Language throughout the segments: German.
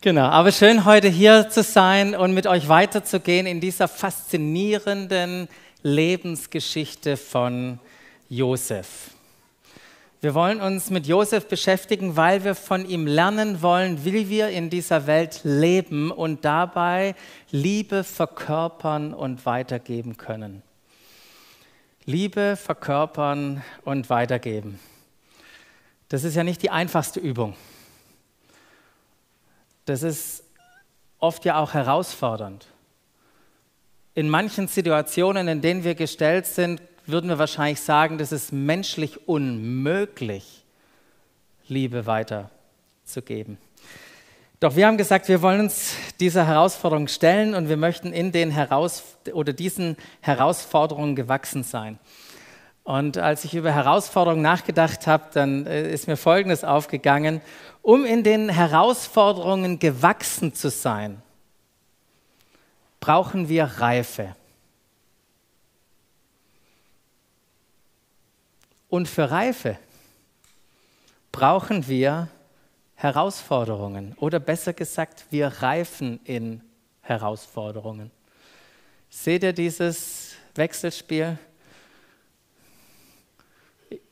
Genau, aber schön heute hier zu sein und mit euch weiterzugehen in dieser faszinierenden Lebensgeschichte von Josef. Wir wollen uns mit Josef beschäftigen, weil wir von ihm lernen wollen, wie wir in dieser Welt leben und dabei Liebe verkörpern und weitergeben können. Liebe verkörpern und weitergeben. Das ist ja nicht die einfachste Übung. Das ist oft ja auch herausfordernd. In manchen Situationen, in denen wir gestellt sind, würden wir wahrscheinlich sagen, das ist menschlich unmöglich, Liebe weiterzugeben. Doch wir haben gesagt, wir wollen uns dieser Herausforderung stellen und wir möchten in den Heraus oder diesen Herausforderungen gewachsen sein. Und als ich über Herausforderungen nachgedacht habe, dann äh, ist mir Folgendes aufgegangen. Um in den Herausforderungen gewachsen zu sein, brauchen wir Reife. Und für Reife brauchen wir Herausforderungen oder besser gesagt, wir reifen in Herausforderungen. Seht ihr dieses Wechselspiel?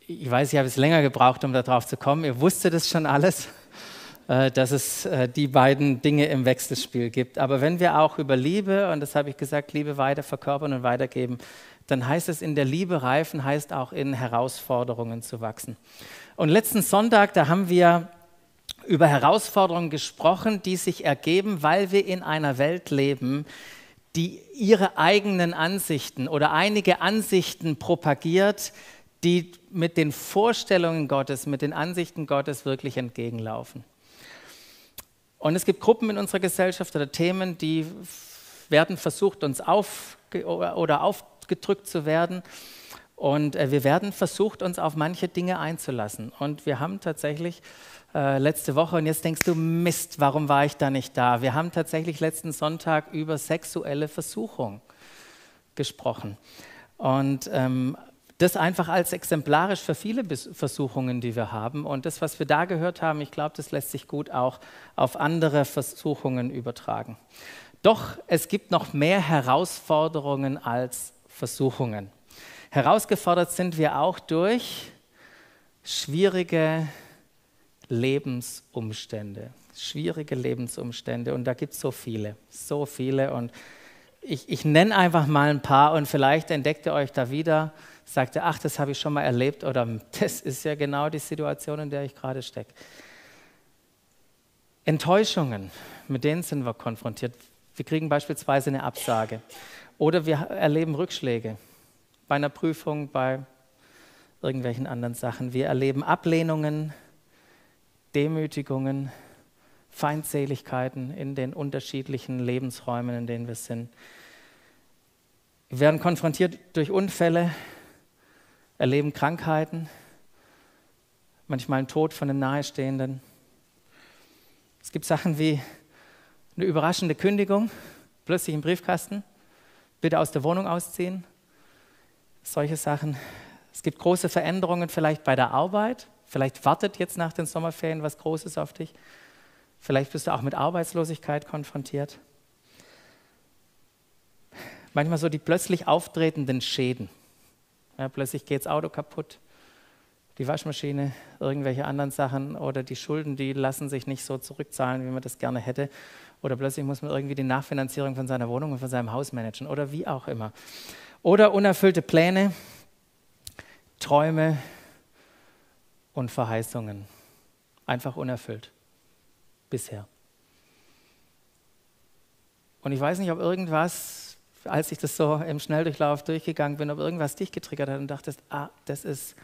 Ich weiß, ich habe es länger gebraucht, um darauf zu kommen. Ihr wusstet es schon alles, äh, dass es äh, die beiden Dinge im Wechselspiel gibt. Aber wenn wir auch über Liebe, und das habe ich gesagt, Liebe weiter verkörpern und weitergeben, dann heißt es in der Liebe reifen, heißt auch in Herausforderungen zu wachsen. Und letzten Sonntag, da haben wir über Herausforderungen gesprochen, die sich ergeben, weil wir in einer Welt leben, die ihre eigenen Ansichten oder einige Ansichten propagiert, die mit den Vorstellungen Gottes, mit den Ansichten Gottes wirklich entgegenlaufen. Und es gibt Gruppen in unserer Gesellschaft oder Themen, die werden versucht, uns auf oder auf gedrückt zu werden. Und äh, wir werden versucht, uns auf manche Dinge einzulassen. Und wir haben tatsächlich äh, letzte Woche, und jetzt denkst du, Mist, warum war ich da nicht da? Wir haben tatsächlich letzten Sonntag über sexuelle Versuchung gesprochen. Und ähm, das einfach als exemplarisch für viele Versuchungen, die wir haben. Und das, was wir da gehört haben, ich glaube, das lässt sich gut auch auf andere Versuchungen übertragen. Doch es gibt noch mehr Herausforderungen als Versuchungen. Herausgefordert sind wir auch durch schwierige Lebensumstände. Schwierige Lebensumstände. Und da gibt es so viele, so viele. Und ich, ich nenne einfach mal ein paar und vielleicht entdeckt ihr euch da wieder, sagt ihr, ach, das habe ich schon mal erlebt oder das ist ja genau die Situation, in der ich gerade stecke. Enttäuschungen, mit denen sind wir konfrontiert. Wir kriegen beispielsweise eine Absage oder wir erleben Rückschläge bei einer Prüfung, bei irgendwelchen anderen Sachen. Wir erleben Ablehnungen, Demütigungen, Feindseligkeiten in den unterschiedlichen Lebensräumen, in denen wir sind. Wir werden konfrontiert durch Unfälle, erleben Krankheiten, manchmal einen Tod von einem Nahestehenden. Es gibt Sachen wie eine überraschende Kündigung, plötzlich im Briefkasten bitte aus der Wohnung ausziehen. Solche Sachen. Es gibt große Veränderungen vielleicht bei der Arbeit. Vielleicht wartet jetzt nach den Sommerferien was Großes auf dich. Vielleicht bist du auch mit Arbeitslosigkeit konfrontiert. Manchmal so die plötzlich auftretenden Schäden. Ja, plötzlich geht das Auto kaputt, die Waschmaschine, irgendwelche anderen Sachen oder die Schulden, die lassen sich nicht so zurückzahlen, wie man das gerne hätte oder plötzlich muss man irgendwie die Nachfinanzierung von seiner Wohnung und von seinem Haus managen oder wie auch immer. Oder unerfüllte Pläne, Träume und Verheißungen. Einfach unerfüllt. Bisher. Und ich weiß nicht, ob irgendwas, als ich das so im Schnelldurchlauf durchgegangen bin, ob irgendwas dich getriggert hat und dachtest, ah, das ist,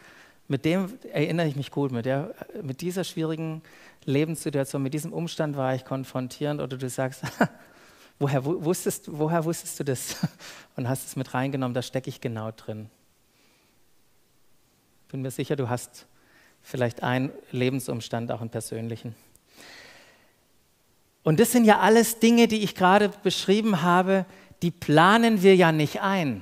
mit dem erinnere ich mich gut, mit, der, mit dieser schwierigen Lebenssituation, mit diesem Umstand war ich konfrontierend oder du sagst, woher wusstest, woher wusstest du das und hast es mit reingenommen, da stecke ich genau drin. Bin mir sicher, du hast vielleicht einen Lebensumstand, auch einen persönlichen. Und das sind ja alles Dinge, die ich gerade beschrieben habe, die planen wir ja nicht ein.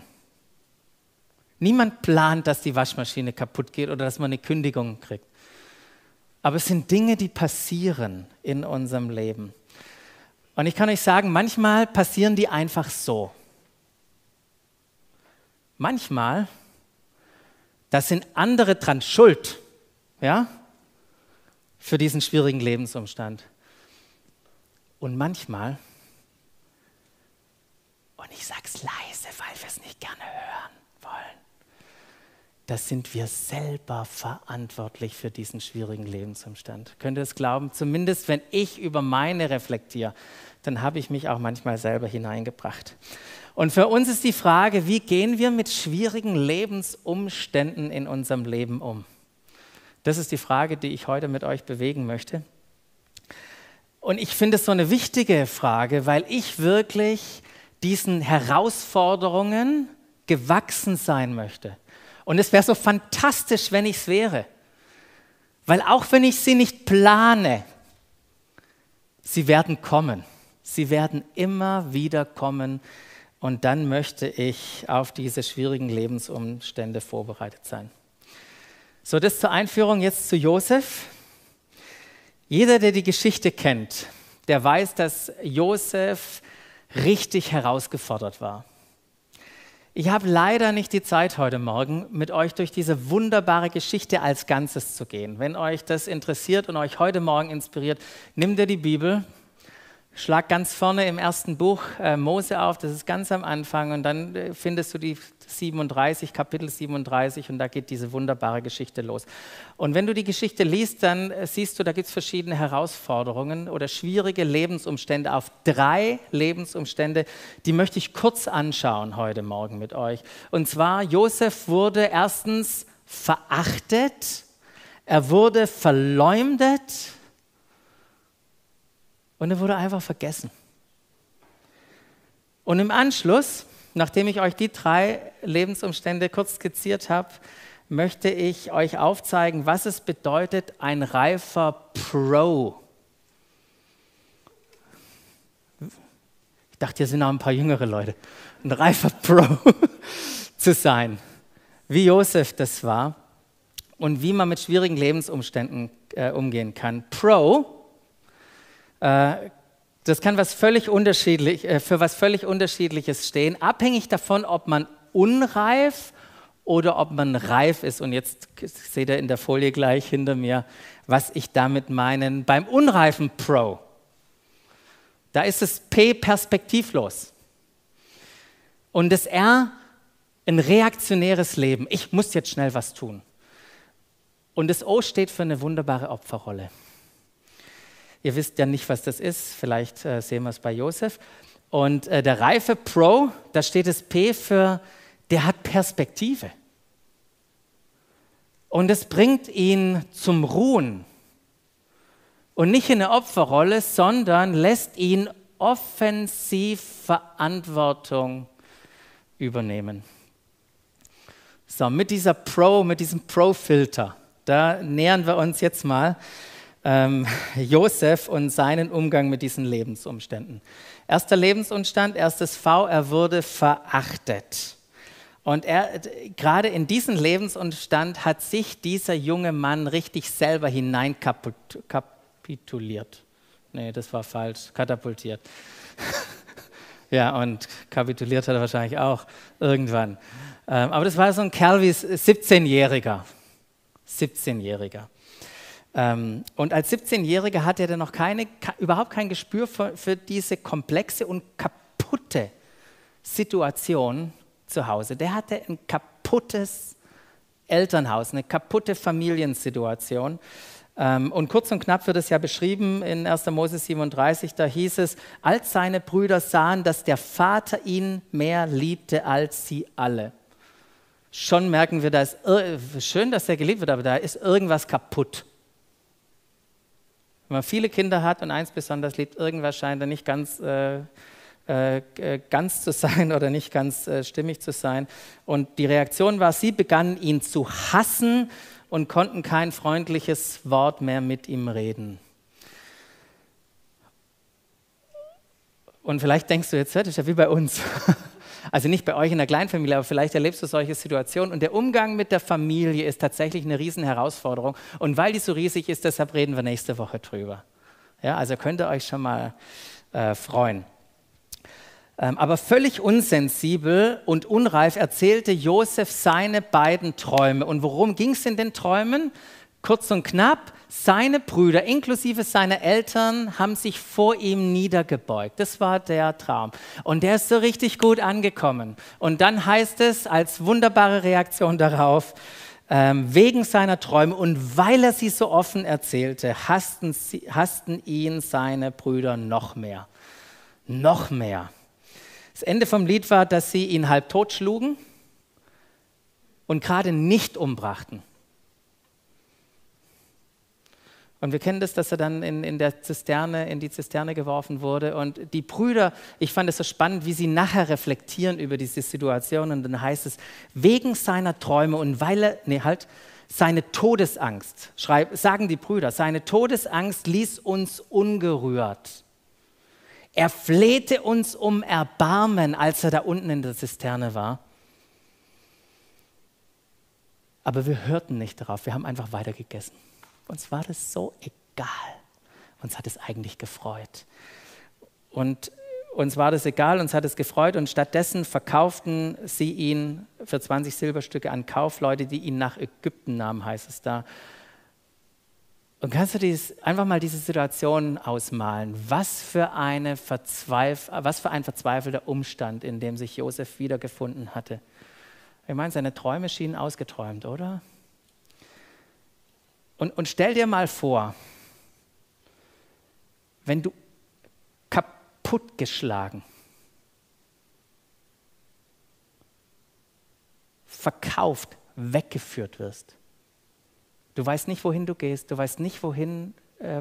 Niemand plant, dass die Waschmaschine kaputt geht oder dass man eine Kündigung kriegt. Aber es sind Dinge, die passieren in unserem Leben. Und ich kann euch sagen, manchmal passieren die einfach so. Manchmal, da sind andere dran schuld, ja, für diesen schwierigen Lebensumstand. Und manchmal, und ich sage es leise, weil wir es nicht gerne hören wollen, da sind wir selber verantwortlich für diesen schwierigen Lebensumstand. Könnt ihr es glauben? Zumindest wenn ich über meine reflektiere, dann habe ich mich auch manchmal selber hineingebracht. Und für uns ist die Frage, wie gehen wir mit schwierigen Lebensumständen in unserem Leben um? Das ist die Frage, die ich heute mit euch bewegen möchte. Und ich finde es so eine wichtige Frage, weil ich wirklich diesen Herausforderungen gewachsen sein möchte. Und es wäre so fantastisch, wenn ich es wäre. Weil auch wenn ich sie nicht plane, sie werden kommen. Sie werden immer wieder kommen. Und dann möchte ich auf diese schwierigen Lebensumstände vorbereitet sein. So, das zur Einführung jetzt zu Josef. Jeder, der die Geschichte kennt, der weiß, dass Josef richtig herausgefordert war. Ich habe leider nicht die Zeit heute Morgen, mit euch durch diese wunderbare Geschichte als Ganzes zu gehen. Wenn euch das interessiert und euch heute Morgen inspiriert, nimmt ihr die Bibel, Schlag ganz vorne im ersten Buch äh, Mose auf, das ist ganz am Anfang, und dann äh, findest du die 37, Kapitel 37, und da geht diese wunderbare Geschichte los. Und wenn du die Geschichte liest, dann äh, siehst du, da gibt es verschiedene Herausforderungen oder schwierige Lebensumstände, auf drei Lebensumstände, die möchte ich kurz anschauen heute Morgen mit euch. Und zwar, Josef wurde erstens verachtet, er wurde verleumdet, und er wurde einfach vergessen. Und im Anschluss, nachdem ich euch die drei Lebensumstände kurz skizziert habe, möchte ich euch aufzeigen, was es bedeutet, ein reifer Pro. Ich dachte, hier sind auch ein paar jüngere Leute. Ein reifer Pro zu sein, wie Josef das war und wie man mit schwierigen Lebensumständen äh, umgehen kann. Pro das kann was völlig unterschiedlich, äh, für was völlig Unterschiedliches stehen, abhängig davon, ob man unreif oder ob man reif ist. Und jetzt seht ihr in der Folie gleich hinter mir, was ich damit meine. Beim unreifen Pro, da ist das P perspektivlos. Und das R ein reaktionäres Leben. Ich muss jetzt schnell was tun. Und das O steht für eine wunderbare Opferrolle. Ihr wisst ja nicht, was das ist. Vielleicht äh, sehen wir es bei Josef. Und äh, der reife Pro, da steht das P für, der hat Perspektive. Und es bringt ihn zum Ruhen. Und nicht in eine Opferrolle, sondern lässt ihn offensiv Verantwortung übernehmen. So, mit dieser Pro, mit diesem Pro-Filter, da nähern wir uns jetzt mal ähm, Josef und seinen Umgang mit diesen Lebensumständen. Erster Lebensumstand, erstes V, er wurde verachtet. Und er, gerade in diesen Lebensumstand hat sich dieser junge Mann richtig selber hineinkapituliert. Nee, das war falsch, katapultiert. ja, und kapituliert hat er wahrscheinlich auch irgendwann. Ähm, aber das war so ein Kerl wie 17-Jähriger. 17-Jähriger. Ähm, und als 17-Jähriger hatte er noch keine, überhaupt kein Gespür für, für diese komplexe und kaputte Situation zu Hause. Der hatte ein kaputtes Elternhaus, eine kaputte Familiensituation. Ähm, und kurz und knapp wird es ja beschrieben in 1. Mose 37, da hieß es, als seine Brüder sahen, dass der Vater ihn mehr liebte als sie alle. Schon merken wir, da ist schön, dass er geliebt wird, aber da ist irgendwas kaputt. Wenn man viele Kinder hat und eins besonders liebt, irgendwas scheint da nicht ganz, äh, äh, ganz zu sein oder nicht ganz äh, stimmig zu sein. Und die Reaktion war, sie begannen ihn zu hassen und konnten kein freundliches Wort mehr mit ihm reden. Und vielleicht denkst du jetzt, das ist ja wie bei uns. Also nicht bei euch in der Kleinfamilie, aber vielleicht erlebst du solche Situationen. Und der Umgang mit der Familie ist tatsächlich eine Riesenherausforderung. Und weil die so riesig ist, deshalb reden wir nächste Woche drüber. Ja, also könnt ihr euch schon mal äh, freuen. Ähm, aber völlig unsensibel und unreif erzählte Josef seine beiden Träume. Und worum ging es in den Träumen? Kurz und knapp, seine Brüder inklusive seiner Eltern haben sich vor ihm niedergebeugt. Das war der Traum. Und der ist so richtig gut angekommen. Und dann heißt es als wunderbare Reaktion darauf, ähm, wegen seiner Träume und weil er sie so offen erzählte, hassten, sie, hassten ihn seine Brüder noch mehr. Noch mehr. Das Ende vom Lied war, dass sie ihn halb tot schlugen und gerade nicht umbrachten. Und wir kennen das, dass er dann in, in der Zisterne, in die Zisterne geworfen wurde. Und die Brüder, ich fand es so spannend, wie sie nachher reflektieren über diese Situation. Und dann heißt es, wegen seiner Träume und weil er, nee, halt, seine Todesangst, schreib, sagen die Brüder, seine Todesangst ließ uns ungerührt. Er flehte uns um Erbarmen, als er da unten in der Zisterne war. Aber wir hörten nicht darauf, wir haben einfach weitergegessen. Uns war das so egal. Uns hat es eigentlich gefreut. Und uns war das egal, uns hat es gefreut und stattdessen verkauften sie ihn für 20 Silberstücke an Kaufleute, die ihn nach Ägypten nahmen, heißt es da. Und kannst du dies, einfach mal diese Situation ausmalen? Was für, eine Verzweif was für ein verzweifelter Umstand, in dem sich Josef wiedergefunden hatte. Ich meine, seine Träume schienen ausgeträumt, oder? Und, und stell dir mal vor, wenn du kaputtgeschlagen, verkauft, weggeführt wirst. Du weißt nicht, wohin du gehst, du weißt nicht, wohin, äh,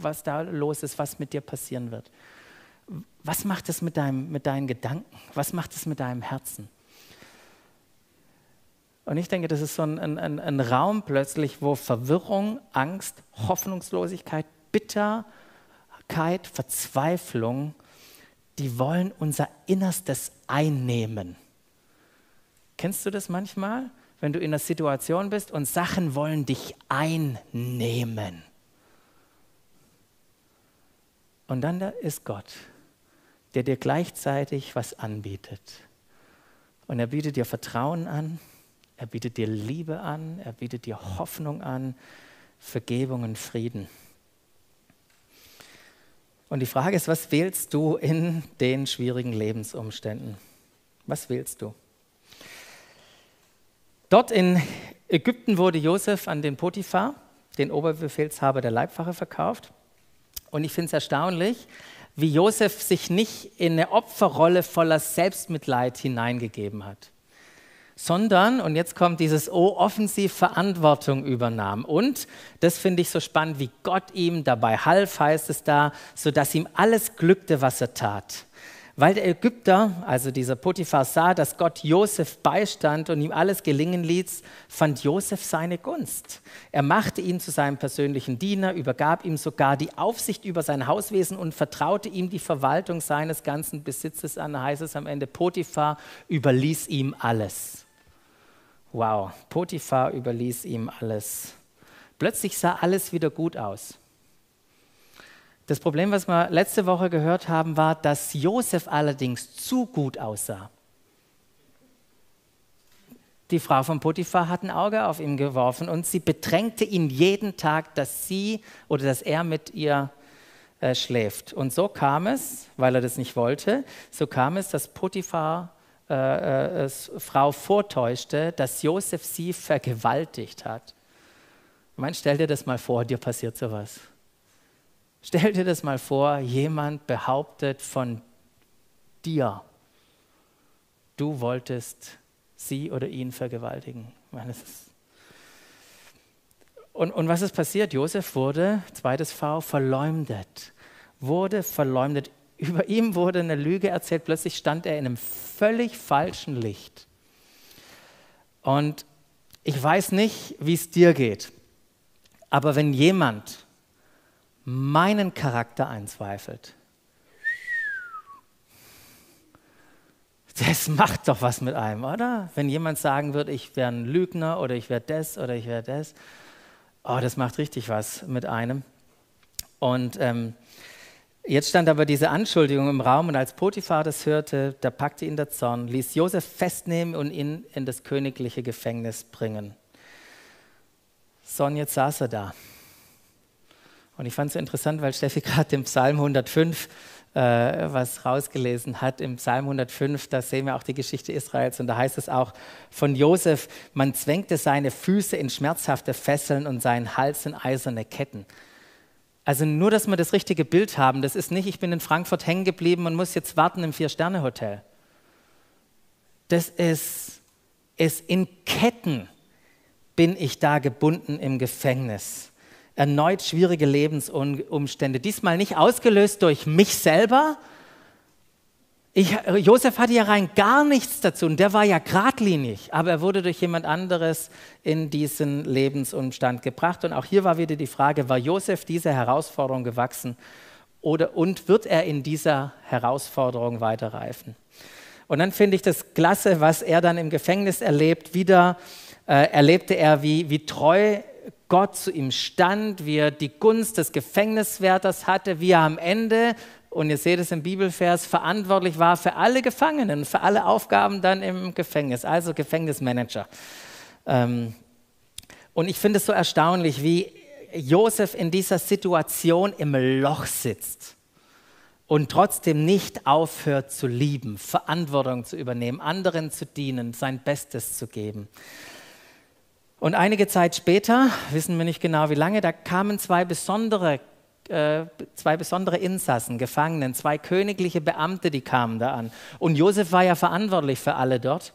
was da los ist, was mit dir passieren wird. Was macht es mit, deinem, mit deinen Gedanken? Was macht es mit deinem Herzen? Und ich denke, das ist so ein, ein, ein Raum plötzlich, wo Verwirrung, Angst, Hoffnungslosigkeit, Bitterkeit, Verzweiflung, die wollen unser Innerstes einnehmen. Kennst du das manchmal, wenn du in einer Situation bist und Sachen wollen dich einnehmen? Und dann da ist Gott, der dir gleichzeitig was anbietet. Und er bietet dir Vertrauen an, er bietet dir Liebe an, er bietet dir Hoffnung an, Vergebung und Frieden. Und die Frage ist, was wählst du in den schwierigen Lebensumständen? Was wählst du? Dort in Ägypten wurde Josef an den Potiphar, den Oberbefehlshaber der Leibwache, verkauft. Und ich finde es erstaunlich, wie Josef sich nicht in eine Opferrolle voller Selbstmitleid hineingegeben hat sondern, und jetzt kommt dieses O, offensiv Verantwortung übernahm. Und das finde ich so spannend, wie Gott ihm dabei half, heißt es da, sodass ihm alles glückte, was er tat. Weil der Ägypter, also dieser Potiphar, sah, dass Gott Josef beistand und ihm alles gelingen ließ, fand Josef seine Gunst. Er machte ihn zu seinem persönlichen Diener, übergab ihm sogar die Aufsicht über sein Hauswesen und vertraute ihm die Verwaltung seines ganzen Besitzes an, heißt es am Ende. Potiphar überließ ihm alles. Wow, Potiphar überließ ihm alles. Plötzlich sah alles wieder gut aus. Das Problem, was wir letzte Woche gehört haben, war, dass Josef allerdings zu gut aussah. Die Frau von Potiphar hat ein Auge auf ihn geworfen und sie bedrängte ihn jeden Tag, dass sie oder dass er mit ihr äh, schläft. Und so kam es, weil er das nicht wollte, so kam es, dass Potiphar äh, äh, Frau vortäuschte, dass Josef sie vergewaltigt hat. Ich meine, stell dir das mal vor, dir passiert sowas. Stell dir das mal vor, jemand behauptet von dir, du wolltest sie oder ihn vergewaltigen. Meine, und, und was ist passiert? Josef wurde, zweites V, verleumdet. Wurde verleumdet über ihm wurde eine Lüge erzählt, plötzlich stand er in einem völlig falschen Licht. Und ich weiß nicht, wie es dir geht, aber wenn jemand meinen Charakter einzweifelt, das macht doch was mit einem, oder? Wenn jemand sagen würde, ich wäre ein Lügner oder ich wäre das oder ich wäre das, oh, das macht richtig was mit einem. Und ähm, Jetzt stand aber diese Anschuldigung im Raum und als Potiphar das hörte, da packte ihn der Zorn, ließ Josef festnehmen und ihn in das königliche Gefängnis bringen. So, und jetzt saß er da. Und ich fand es interessant, weil Steffi gerade im Psalm 105 äh, was rausgelesen hat. Im Psalm 105, da sehen wir auch die Geschichte Israels und da heißt es auch von Josef, man zwängte seine Füße in schmerzhafte Fesseln und seinen Hals in eiserne Ketten. Also nur, dass wir das richtige Bild haben. Das ist nicht, ich bin in Frankfurt hängen geblieben und muss jetzt warten im Vier-Sterne-Hotel. Das ist, ist in Ketten bin ich da gebunden im Gefängnis. Erneut schwierige Lebensumstände. Diesmal nicht ausgelöst durch mich selber, ich, Josef hatte ja rein gar nichts dazu und der war ja geradlinig, aber er wurde durch jemand anderes in diesen Lebensumstand gebracht. Und auch hier war wieder die Frage, war Josef dieser Herausforderung gewachsen oder, und wird er in dieser Herausforderung weiterreifen? Und dann finde ich das klasse, was er dann im Gefängnis erlebt. Wieder äh, erlebte er, wie, wie treu Gott zu ihm stand, wie er die Gunst des Gefängniswärters hatte, wie er am Ende und ihr seht es im Bibelvers, verantwortlich war für alle Gefangenen, für alle Aufgaben dann im Gefängnis, also Gefängnismanager. Ähm, und ich finde es so erstaunlich, wie Josef in dieser Situation im Loch sitzt und trotzdem nicht aufhört zu lieben, Verantwortung zu übernehmen, anderen zu dienen, sein Bestes zu geben. Und einige Zeit später, wissen wir nicht genau wie lange, da kamen zwei besondere äh, zwei besondere Insassen, Gefangenen, zwei königliche Beamte, die kamen da an. Und Josef war ja verantwortlich für alle dort.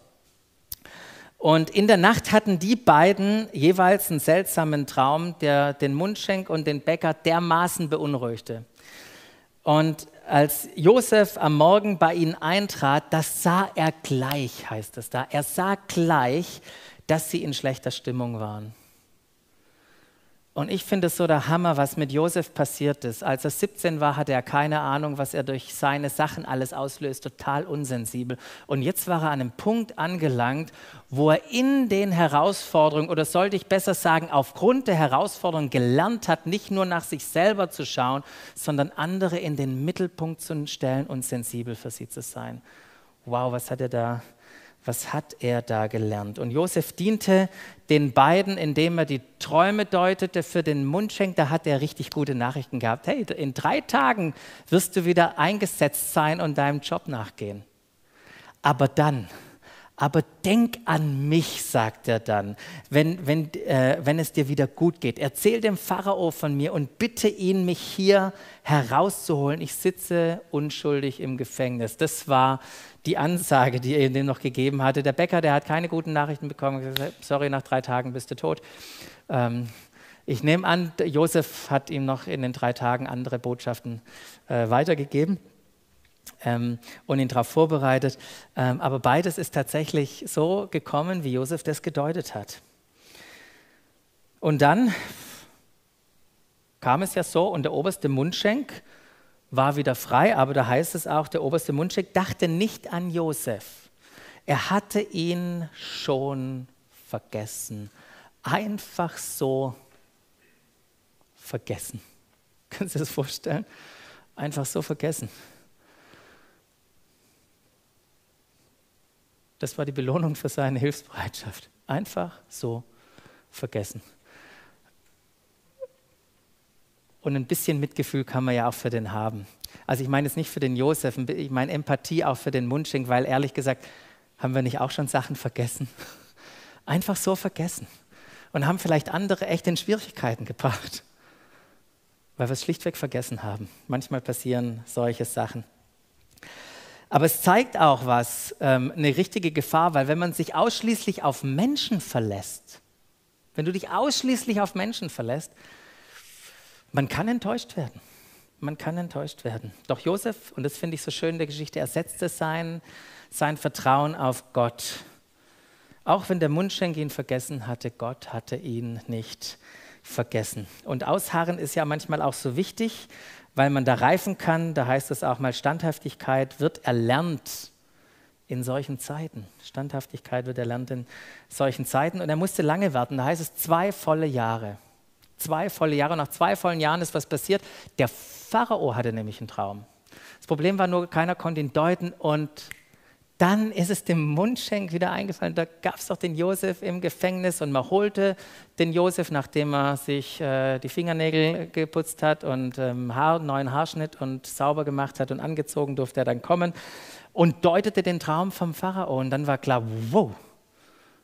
Und in der Nacht hatten die beiden jeweils einen seltsamen Traum, der den Mundschenk und den Bäcker dermaßen beunruhigte. Und als Josef am Morgen bei ihnen eintrat, das sah er gleich, heißt es da. Er sah gleich, dass sie in schlechter Stimmung waren. Und ich finde es so der Hammer, was mit Josef passiert ist. Als er 17 war, hatte er keine Ahnung, was er durch seine Sachen alles auslöst, total unsensibel. Und jetzt war er an einem Punkt angelangt, wo er in den Herausforderungen, oder sollte ich besser sagen, aufgrund der Herausforderungen gelernt hat, nicht nur nach sich selber zu schauen, sondern andere in den Mittelpunkt zu stellen und sensibel für sie zu sein. Wow, was hat er da was hat er da gelernt? Und Josef diente den beiden, indem er die Träume deutete für den Mundschenk. Da hat er richtig gute Nachrichten gehabt. Hey, in drei Tagen wirst du wieder eingesetzt sein und deinem Job nachgehen. Aber dann, aber denk an mich, sagt er dann, wenn, wenn, äh, wenn es dir wieder gut geht. Erzähl dem Pharao von mir und bitte ihn, mich hier herauszuholen. Ich sitze unschuldig im Gefängnis. Das war die Ansage, die er ihm noch gegeben hatte. Der Bäcker, der hat keine guten Nachrichten bekommen. Gesagt, Sorry, nach drei Tagen bist du tot. Ähm, ich nehme an, Josef hat ihm noch in den drei Tagen andere Botschaften äh, weitergegeben ähm, und ihn darauf vorbereitet. Ähm, aber beides ist tatsächlich so gekommen, wie Josef das gedeutet hat. Und dann kam es ja so und der oberste Mundschenk war wieder frei, aber da heißt es auch, der oberste Mundschenk dachte nicht an Josef. Er hatte ihn schon vergessen. Einfach so vergessen. Können Sie das vorstellen? Einfach so vergessen. Das war die Belohnung für seine Hilfsbereitschaft. Einfach so vergessen. Und ein bisschen Mitgefühl kann man ja auch für den haben. Also ich meine jetzt nicht für den Josef, ich meine Empathie auch für den Mundschenk, weil ehrlich gesagt, haben wir nicht auch schon Sachen vergessen? Einfach so vergessen. Und haben vielleicht andere echt in Schwierigkeiten gebracht, weil wir es schlichtweg vergessen haben. Manchmal passieren solche Sachen. Aber es zeigt auch was, ähm, eine richtige Gefahr, weil wenn man sich ausschließlich auf Menschen verlässt, wenn du dich ausschließlich auf Menschen verlässt, man kann enttäuscht werden. Man kann enttäuscht werden. Doch Josef, und das finde ich so schön in der Geschichte, er setzte sein, sein Vertrauen auf Gott. Auch wenn der Mundschenk ihn vergessen hatte, Gott hatte ihn nicht vergessen. Und Ausharren ist ja manchmal auch so wichtig, weil man da reifen kann, da heißt es auch mal, Standhaftigkeit wird erlernt in solchen Zeiten. Standhaftigkeit wird erlernt in solchen Zeiten. Und er musste lange warten, da heißt es zwei volle Jahre. Zwei volle Jahre. Nach zwei vollen Jahren ist was passiert. Der Pharao hatte nämlich einen Traum. Das Problem war nur, keiner konnte ihn deuten und dann ist es dem Mundschenk wieder eingefallen. Da gab es doch den Josef im Gefängnis und man holte den Josef, nachdem er sich äh, die Fingernägel geputzt hat und ähm, Haar, neuen Haarschnitt und sauber gemacht hat und angezogen durfte er dann kommen und deutete den Traum vom Pharao. Und dann war klar, wow,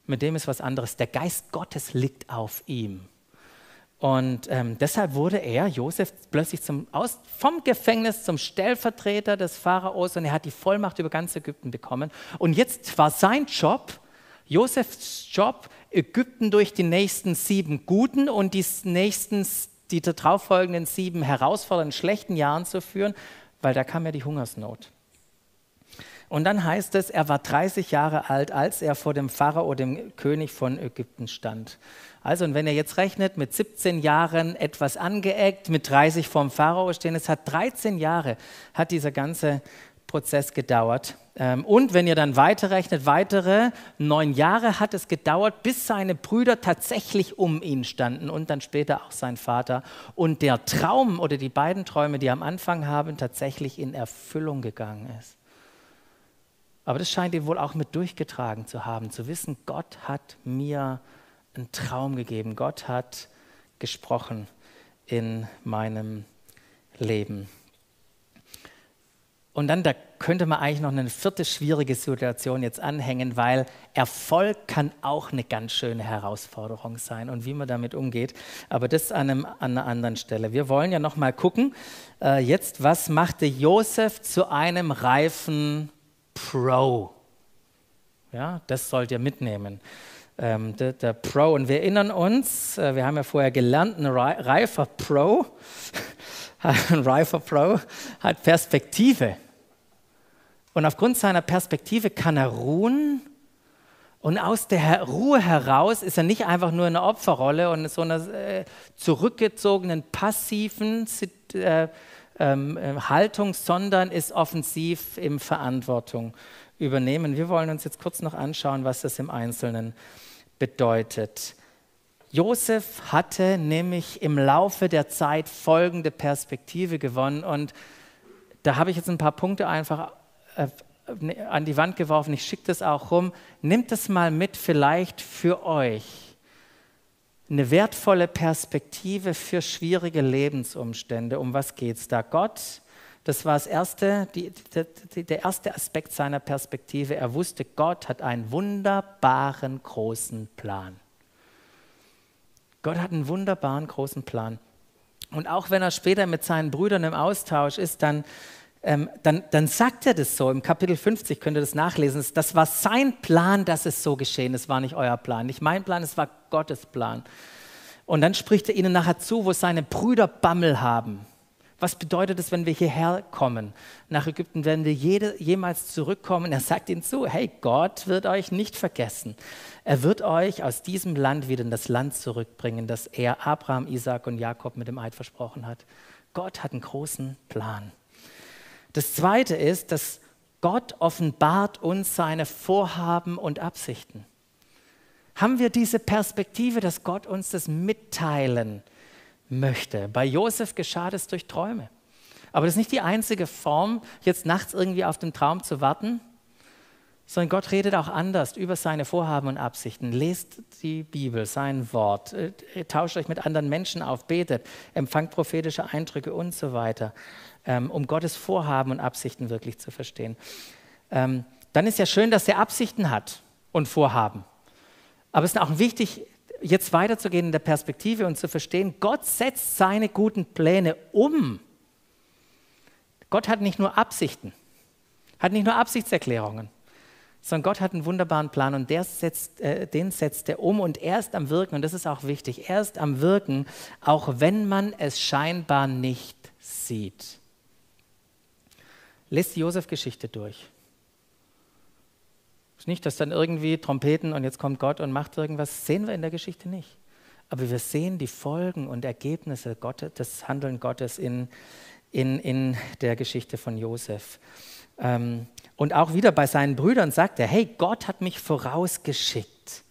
mit dem ist was anderes. Der Geist Gottes liegt auf ihm. Und ähm, deshalb wurde er, Josef, plötzlich zum, aus, vom Gefängnis zum Stellvertreter des Pharaos und er hat die Vollmacht über ganz Ägypten bekommen. Und jetzt war sein Job, Josefs Job, Ägypten durch die nächsten sieben guten und die nächsten, die darauffolgenden sieben herausfordernden, schlechten Jahren zu führen, weil da kam ja die Hungersnot. Und dann heißt es, er war 30 Jahre alt, als er vor dem Pharao, dem König von Ägypten, stand. Also, und wenn ihr jetzt rechnet, mit 17 Jahren etwas angeeckt, mit 30 vorm Pharao stehen, es hat 13 Jahre, hat dieser ganze Prozess gedauert. Ähm, und wenn ihr dann weiterrechnet, weitere neun Jahre hat es gedauert, bis seine Brüder tatsächlich um ihn standen und dann später auch sein Vater. Und der Traum oder die beiden Träume, die am Anfang haben, tatsächlich in Erfüllung gegangen ist. Aber das scheint ihn wohl auch mit durchgetragen zu haben, zu wissen, Gott hat mir einen Traum gegeben. Gott hat gesprochen in meinem Leben. Und dann, da könnte man eigentlich noch eine vierte schwierige Situation jetzt anhängen, weil Erfolg kann auch eine ganz schöne Herausforderung sein und wie man damit umgeht. Aber das an, einem, an einer anderen Stelle. Wir wollen ja noch mal gucken, äh, jetzt, was machte Josef zu einem reifen Pro? Ja, das sollt ihr mitnehmen ähm, der, der, Pro. Und wir erinnern uns, äh, wir haben ja vorher gelernt, ein reifer Pro, ein reifer Pro hat Perspektive. Und aufgrund seiner Perspektive kann er ruhen. Und aus der Ruhe heraus ist er nicht einfach nur in einer Opferrolle und in so einer äh, zurückgezogenen, passiven äh, ähm, äh, Haltung, sondern ist offensiv im Verantwortung übernehmen. Wir wollen uns jetzt kurz noch anschauen, was das im Einzelnen bedeutet. Josef hatte nämlich im Laufe der Zeit folgende Perspektive gewonnen und da habe ich jetzt ein paar Punkte einfach äh, an die Wand geworfen. Ich schicke das auch rum. Nimmt es mal mit, vielleicht für euch. Eine wertvolle Perspektive für schwierige Lebensumstände. Um was geht es da? Gott das war das erste, die, die, der erste Aspekt seiner Perspektive. Er wusste, Gott hat einen wunderbaren großen Plan. Gott hat einen wunderbaren großen Plan. Und auch wenn er später mit seinen Brüdern im Austausch ist, dann, ähm, dann, dann sagt er das so. Im Kapitel 50 könnt ihr das nachlesen. Das war sein Plan, dass es so geschehen ist. war nicht euer Plan, nicht mein Plan, es war Gottes Plan. Und dann spricht er ihnen nachher zu, wo seine Brüder Bammel haben. Was bedeutet es, wenn wir hierher kommen? Nach Ägypten werden wir jede, jemals zurückkommen. Er sagt ihnen zu, hey, Gott wird euch nicht vergessen. Er wird euch aus diesem Land wieder in das Land zurückbringen, das er Abraham, Isaac und Jakob mit dem Eid versprochen hat. Gott hat einen großen Plan. Das Zweite ist, dass Gott offenbart uns seine Vorhaben und Absichten. Haben wir diese Perspektive, dass Gott uns das mitteilen möchte. Bei Josef geschah das durch Träume. Aber das ist nicht die einzige Form, jetzt nachts irgendwie auf den Traum zu warten, sondern Gott redet auch anders über seine Vorhaben und Absichten. Lest die Bibel, sein Wort, äh, tauscht euch mit anderen Menschen auf, betet, empfangt prophetische Eindrücke und so weiter, ähm, um Gottes Vorhaben und Absichten wirklich zu verstehen. Ähm, dann ist ja schön, dass er Absichten hat und Vorhaben. Aber es ist auch wichtig, jetzt weiterzugehen in der Perspektive und zu verstehen, Gott setzt seine guten Pläne um. Gott hat nicht nur Absichten, hat nicht nur Absichtserklärungen, sondern Gott hat einen wunderbaren Plan und setzt, äh, den setzt er um und er ist am Wirken und das ist auch wichtig. Er ist am Wirken, auch wenn man es scheinbar nicht sieht. Lest die Josef-Geschichte durch ist nicht, dass dann irgendwie Trompeten und jetzt kommt Gott und macht irgendwas, sehen wir in der Geschichte nicht. Aber wir sehen die Folgen und Ergebnisse Gottes, des Handeln Gottes in, in, in der Geschichte von Josef. Ähm, und auch wieder bei seinen Brüdern sagt er, hey, Gott hat mich vorausgeschickt.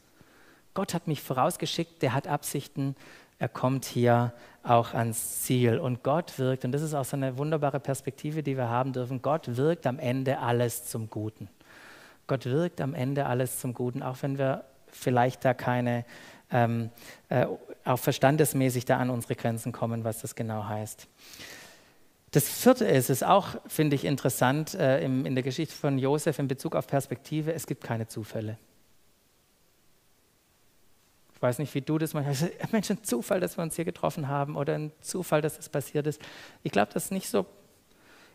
Gott hat mich vorausgeschickt, der hat Absichten er kommt hier auch ans Ziel. Und Gott wirkt, und das ist auch so eine wunderbare Perspektive, die wir haben dürfen, Gott wirkt am Ende alles zum Guten. Gott wirkt am Ende alles zum Guten, auch wenn wir vielleicht da keine, ähm, äh, auch verstandesmäßig da an unsere Grenzen kommen, was das genau heißt. Das vierte ist, ist auch, finde ich, interessant äh, im, in der Geschichte von Josef in Bezug auf Perspektive, es gibt keine Zufälle. Ich weiß nicht, wie du das machst. Mensch, ein Zufall, dass wir uns hier getroffen haben oder ein Zufall, dass das passiert ist. Ich glaube, dass es nicht so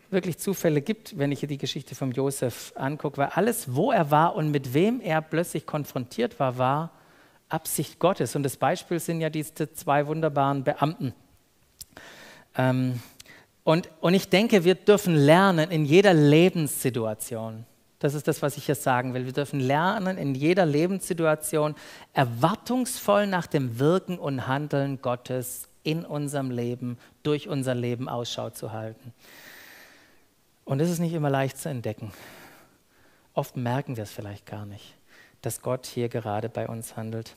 wirklich Zufälle gibt, wenn ich hier die Geschichte von Josef angucke, weil alles, wo er war und mit wem er plötzlich konfrontiert war, war Absicht Gottes. Und das Beispiel sind ja diese zwei wunderbaren Beamten. Ähm, und, und ich denke, wir dürfen lernen in jeder Lebenssituation. Das ist das, was ich hier sagen will. Wir dürfen lernen, in jeder Lebenssituation erwartungsvoll nach dem Wirken und Handeln Gottes in unserem Leben, durch unser Leben Ausschau zu halten. Und es ist nicht immer leicht zu entdecken. Oft merken wir es vielleicht gar nicht, dass Gott hier gerade bei uns handelt.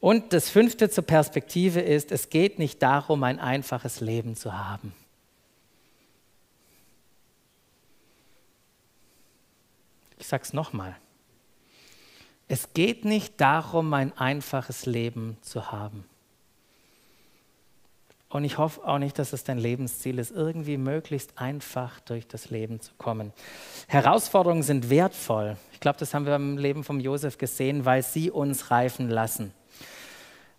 Und das fünfte zur Perspektive ist, es geht nicht darum, ein einfaches Leben zu haben. Ich sage es nochmal. Es geht nicht darum, ein einfaches Leben zu haben. Und ich hoffe auch nicht, dass es dein Lebensziel ist, irgendwie möglichst einfach durch das Leben zu kommen. Herausforderungen sind wertvoll. Ich glaube, das haben wir im Leben von Josef gesehen, weil sie uns reifen lassen.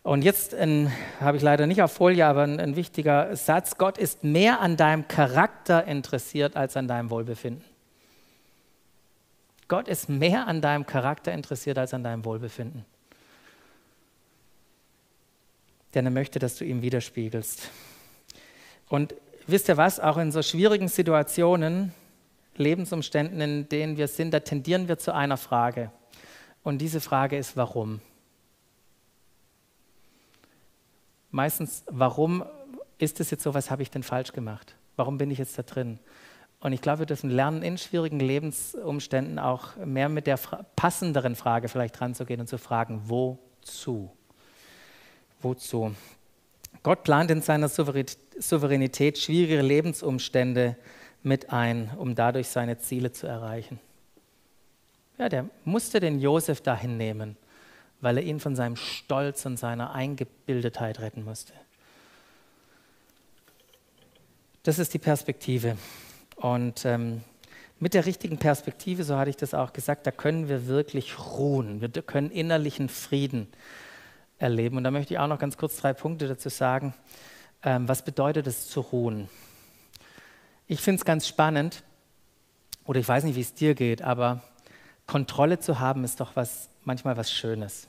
Und jetzt habe ich leider nicht auf Folie, aber ein, ein wichtiger Satz. Gott ist mehr an deinem Charakter interessiert als an deinem Wohlbefinden. Gott ist mehr an deinem Charakter interessiert als an deinem Wohlbefinden. Denn er möchte, dass du ihm widerspiegelst. Und wisst ihr was, auch in so schwierigen Situationen, Lebensumständen, in denen wir sind, da tendieren wir zu einer Frage. Und diese Frage ist, warum? Meistens, warum ist es jetzt so, was habe ich denn falsch gemacht? Warum bin ich jetzt da drin? Und ich glaube, wir dürfen lernen, in schwierigen Lebensumständen auch mehr mit der fra passenderen Frage vielleicht ranzugehen und zu fragen, wozu? Wozu? Gott plant in seiner Souveränität schwierige Lebensumstände mit ein, um dadurch seine Ziele zu erreichen. Ja, der musste den Josef dahin nehmen, weil er ihn von seinem Stolz und seiner Eingebildetheit retten musste. Das ist die Perspektive. Und ähm, mit der richtigen Perspektive, so hatte ich das auch gesagt, da können wir wirklich ruhen. Wir können innerlichen Frieden erleben. Und da möchte ich auch noch ganz kurz drei Punkte dazu sagen. Ähm, was bedeutet es zu ruhen? Ich finde es ganz spannend, oder ich weiß nicht, wie es dir geht, aber Kontrolle zu haben ist doch was, manchmal was Schönes.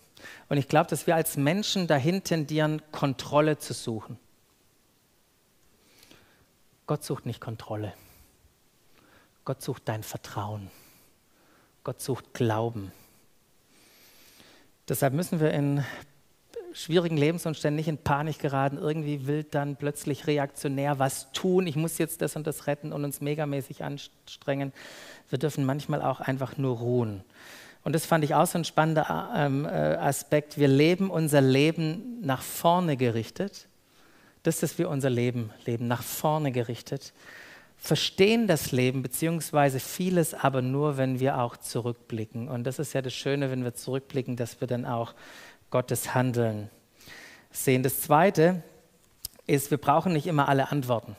Und ich glaube, dass wir als Menschen dahin tendieren, Kontrolle zu suchen. Gott sucht nicht Kontrolle. Gott sucht dein Vertrauen. Gott sucht Glauben. Deshalb müssen wir in schwierigen Lebensumständen nicht in Panik geraten, irgendwie wild dann plötzlich reaktionär was tun, ich muss jetzt das und das retten und uns megamäßig anstrengen. Wir dürfen manchmal auch einfach nur ruhen. Und das fand ich auch so ein spannender ähm, äh, Aspekt. Wir leben unser Leben nach vorne gerichtet. Das ist, wir unser Leben leben, nach vorne gerichtet verstehen das Leben, beziehungsweise vieles aber nur, wenn wir auch zurückblicken. Und das ist ja das Schöne, wenn wir zurückblicken, dass wir dann auch Gottes Handeln sehen. Das Zweite ist, wir brauchen nicht immer alle Antworten.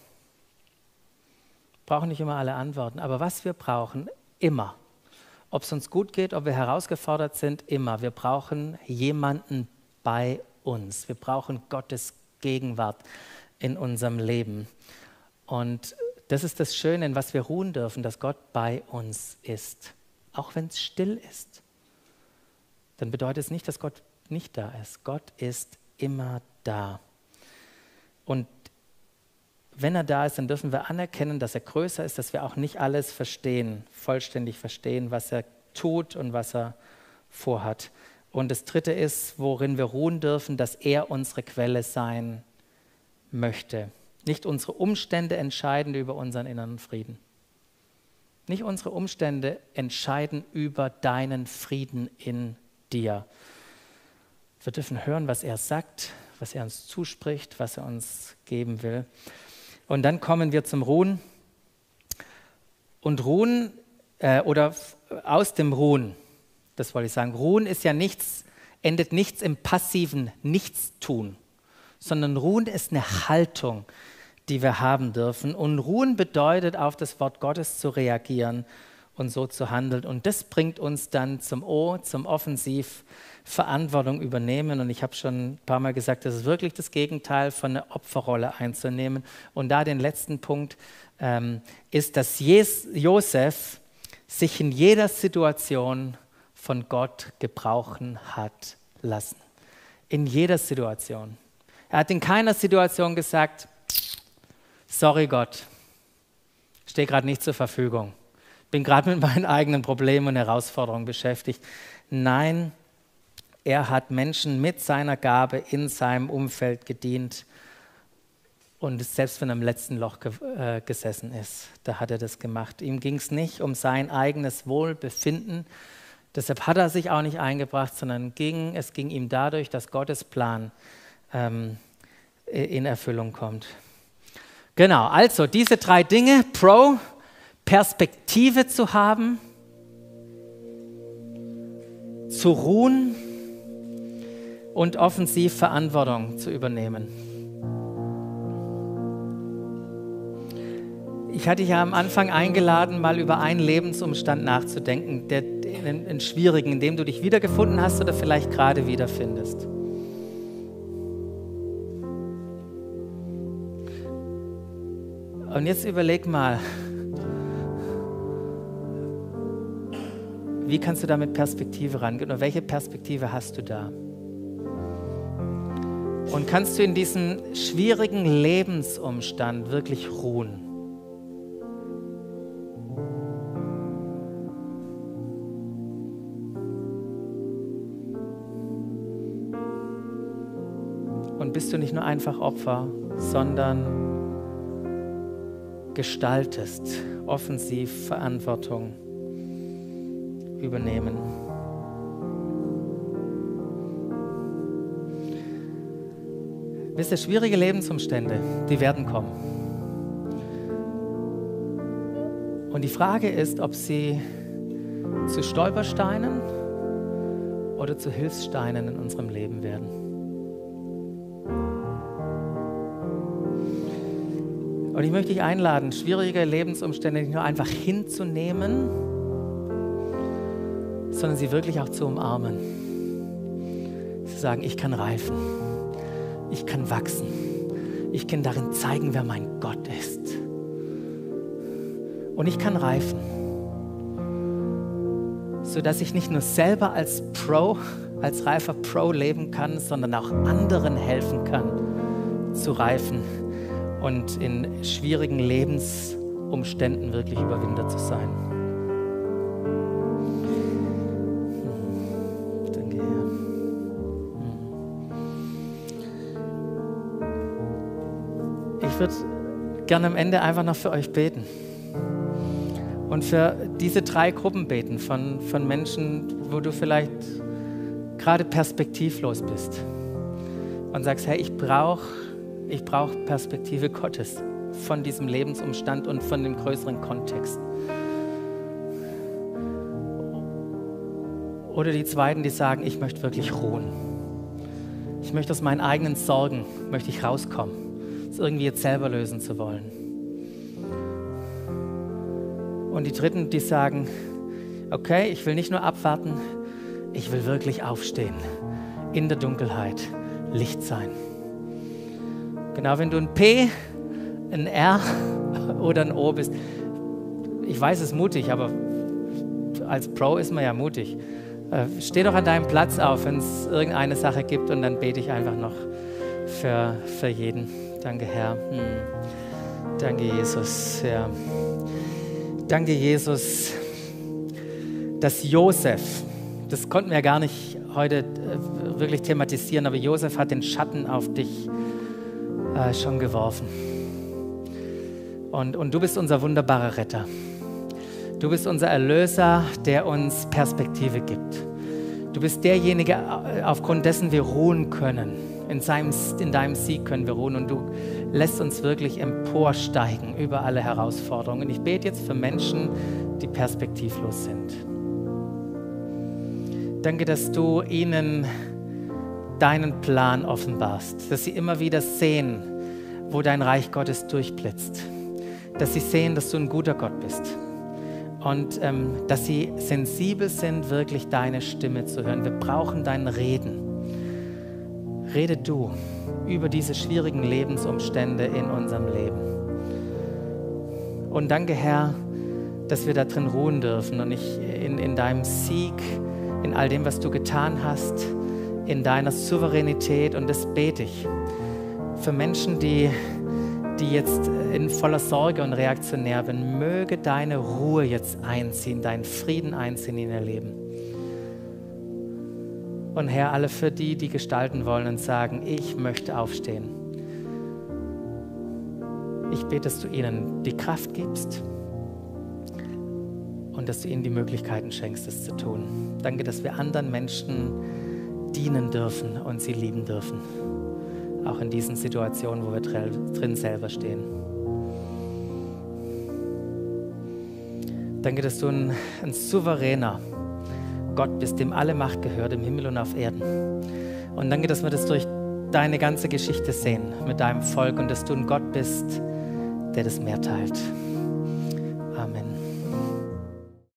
Wir brauchen nicht immer alle Antworten. Aber was wir brauchen, immer, ob es uns gut geht, ob wir herausgefordert sind, immer. Wir brauchen jemanden bei uns. Wir brauchen Gottes Gegenwart in unserem Leben. Und das ist das Schöne, in was wir ruhen dürfen, dass Gott bei uns ist. Auch wenn es still ist. Dann bedeutet es nicht, dass Gott nicht da ist. Gott ist immer da. Und wenn er da ist, dann dürfen wir anerkennen, dass er größer ist, dass wir auch nicht alles verstehen, vollständig verstehen, was er tut und was er vorhat. Und das Dritte ist, worin wir ruhen dürfen, dass er unsere Quelle sein möchte. Nicht unsere Umstände entscheiden über unseren inneren Frieden. Nicht unsere Umstände entscheiden über deinen Frieden in dir. Wir dürfen hören, was er sagt, was er uns zuspricht, was er uns geben will. Und dann kommen wir zum Ruhen. Und Ruhen äh, oder aus dem Ruhen, das wollte ich sagen, Ruhen ist ja nichts, endet nichts im passiven Nichtstun, sondern Ruhen ist eine Haltung, die wir haben dürfen. Und Ruhen bedeutet, auf das Wort Gottes zu reagieren und so zu handeln. Und das bringt uns dann zum O, zum Offensiv Verantwortung übernehmen. Und ich habe schon ein paar Mal gesagt, das ist wirklich das Gegenteil von einer Opferrolle einzunehmen. Und da den letzten Punkt ähm, ist, dass Josef sich in jeder Situation von Gott gebrauchen hat lassen. In jeder Situation. Er hat in keiner Situation gesagt, sorry Gott, stehe gerade nicht zur Verfügung, bin gerade mit meinen eigenen Problemen und Herausforderungen beschäftigt. Nein, er hat Menschen mit seiner Gabe in seinem Umfeld gedient und selbst wenn er im letzten Loch ge äh, gesessen ist, da hat er das gemacht. Ihm ging es nicht um sein eigenes Wohlbefinden, deshalb hat er sich auch nicht eingebracht, sondern ging, es ging ihm dadurch, dass Gottes Plan ähm, in Erfüllung kommt. Genau, also diese drei Dinge, Pro, Perspektive zu haben, zu ruhen und offensiv Verantwortung zu übernehmen. Ich hatte dich ja am Anfang eingeladen, mal über einen Lebensumstand nachzudenken, der, einen schwierigen, in dem du dich wiedergefunden hast oder vielleicht gerade wiederfindest. Und jetzt überleg mal, wie kannst du da mit Perspektive rangehen oder welche Perspektive hast du da? Und kannst du in diesem schwierigen Lebensumstand wirklich ruhen? Und bist du nicht nur einfach Opfer, sondern gestaltest offensiv Verantwortung übernehmen. Wisst ihr, schwierige Lebensumstände, die werden kommen. Und die Frage ist, ob sie zu Stolpersteinen oder zu Hilfssteinen in unserem Leben werden. Und ich möchte dich einladen, schwierige Lebensumstände nicht nur einfach hinzunehmen, sondern sie wirklich auch zu umarmen. Zu sagen, ich kann reifen ich kann wachsen. Ich kann darin zeigen, wer mein Gott ist. Und ich kann reifen, sodass ich nicht nur selber als Pro, als reifer Pro leben kann, sondern auch anderen helfen kann zu reifen und in schwierigen Lebensumständen wirklich überwintert zu sein. würde gerne am Ende einfach noch für euch beten. Und für diese drei Gruppen beten von, von Menschen, wo du vielleicht gerade perspektivlos bist und sagst, hey, ich brauche ich brauch Perspektive Gottes von diesem Lebensumstand und von dem größeren Kontext. Oder die Zweiten, die sagen, ich möchte wirklich ruhen. Ich möchte aus meinen eigenen Sorgen, möchte ich rauskommen es irgendwie jetzt selber lösen zu wollen. Und die Dritten, die sagen, okay, ich will nicht nur abwarten, ich will wirklich aufstehen, in der Dunkelheit Licht sein. Genau, wenn du ein P, ein R oder ein O bist, ich weiß es ist mutig, aber als Pro ist man ja mutig. Äh, steh doch an deinem Platz auf, wenn es irgendeine Sache gibt und dann bete ich einfach noch für, für jeden. Danke, Herr. Hm. Danke, Jesus. Ja. Danke, Jesus, dass Josef, das konnten wir gar nicht heute äh, wirklich thematisieren, aber Josef hat den Schatten auf dich äh, schon geworfen. Und, und du bist unser wunderbarer Retter. Du bist unser Erlöser, der uns Perspektive gibt. Du bist derjenige, äh, aufgrund dessen wir ruhen können In, seinem, in deinem Sieg können wir ruhen und du lässt uns wirklich emporsteigen über alle Herausforderungen. Ich bete jetzt für Menschen, die perspektivlos sind. Danke, dass du ihnen deinen Plan offenbarst, dass sie immer wieder sehen, wo dein Reich Gottes durchblitzt, dass sie sehen, dass du ein guter Gott bist und ähm, dass sie sensibel sind, wirklich deine Stimme zu hören. Wir brauchen dein Reden. Rede du über diese schwierigen Lebensumstände in unserem Leben. Und danke, Herr, dass wir da drin ruhen dürfen und nicht in, in deinem Sieg, in all dem, was du getan hast, in deiner Souveränität. Und das bete ich für Menschen, die, die jetzt in voller Sorge und reaktionär sind. Möge deine Ruhe jetzt einziehen, dein Frieden einziehen in ihr Leben. Und Herr, alle für die, die gestalten wollen und sagen, ich möchte aufstehen. Ich bete, dass du ihnen die Kraft gibst und dass du ihnen die Möglichkeiten schenkst, es zu tun. Danke, dass wir anderen Menschen dienen dürfen und sie lieben dürfen. Auch in diesen Situationen, wo wir drin selber stehen. Danke, dass du ein, ein souveräner Gott bist, dem alle Macht gehört, im Himmel und auf Erden. Und danke, dass wir das durch deine ganze Geschichte sehen mit deinem Volk und dass du ein Gott bist, der das Meer teilt.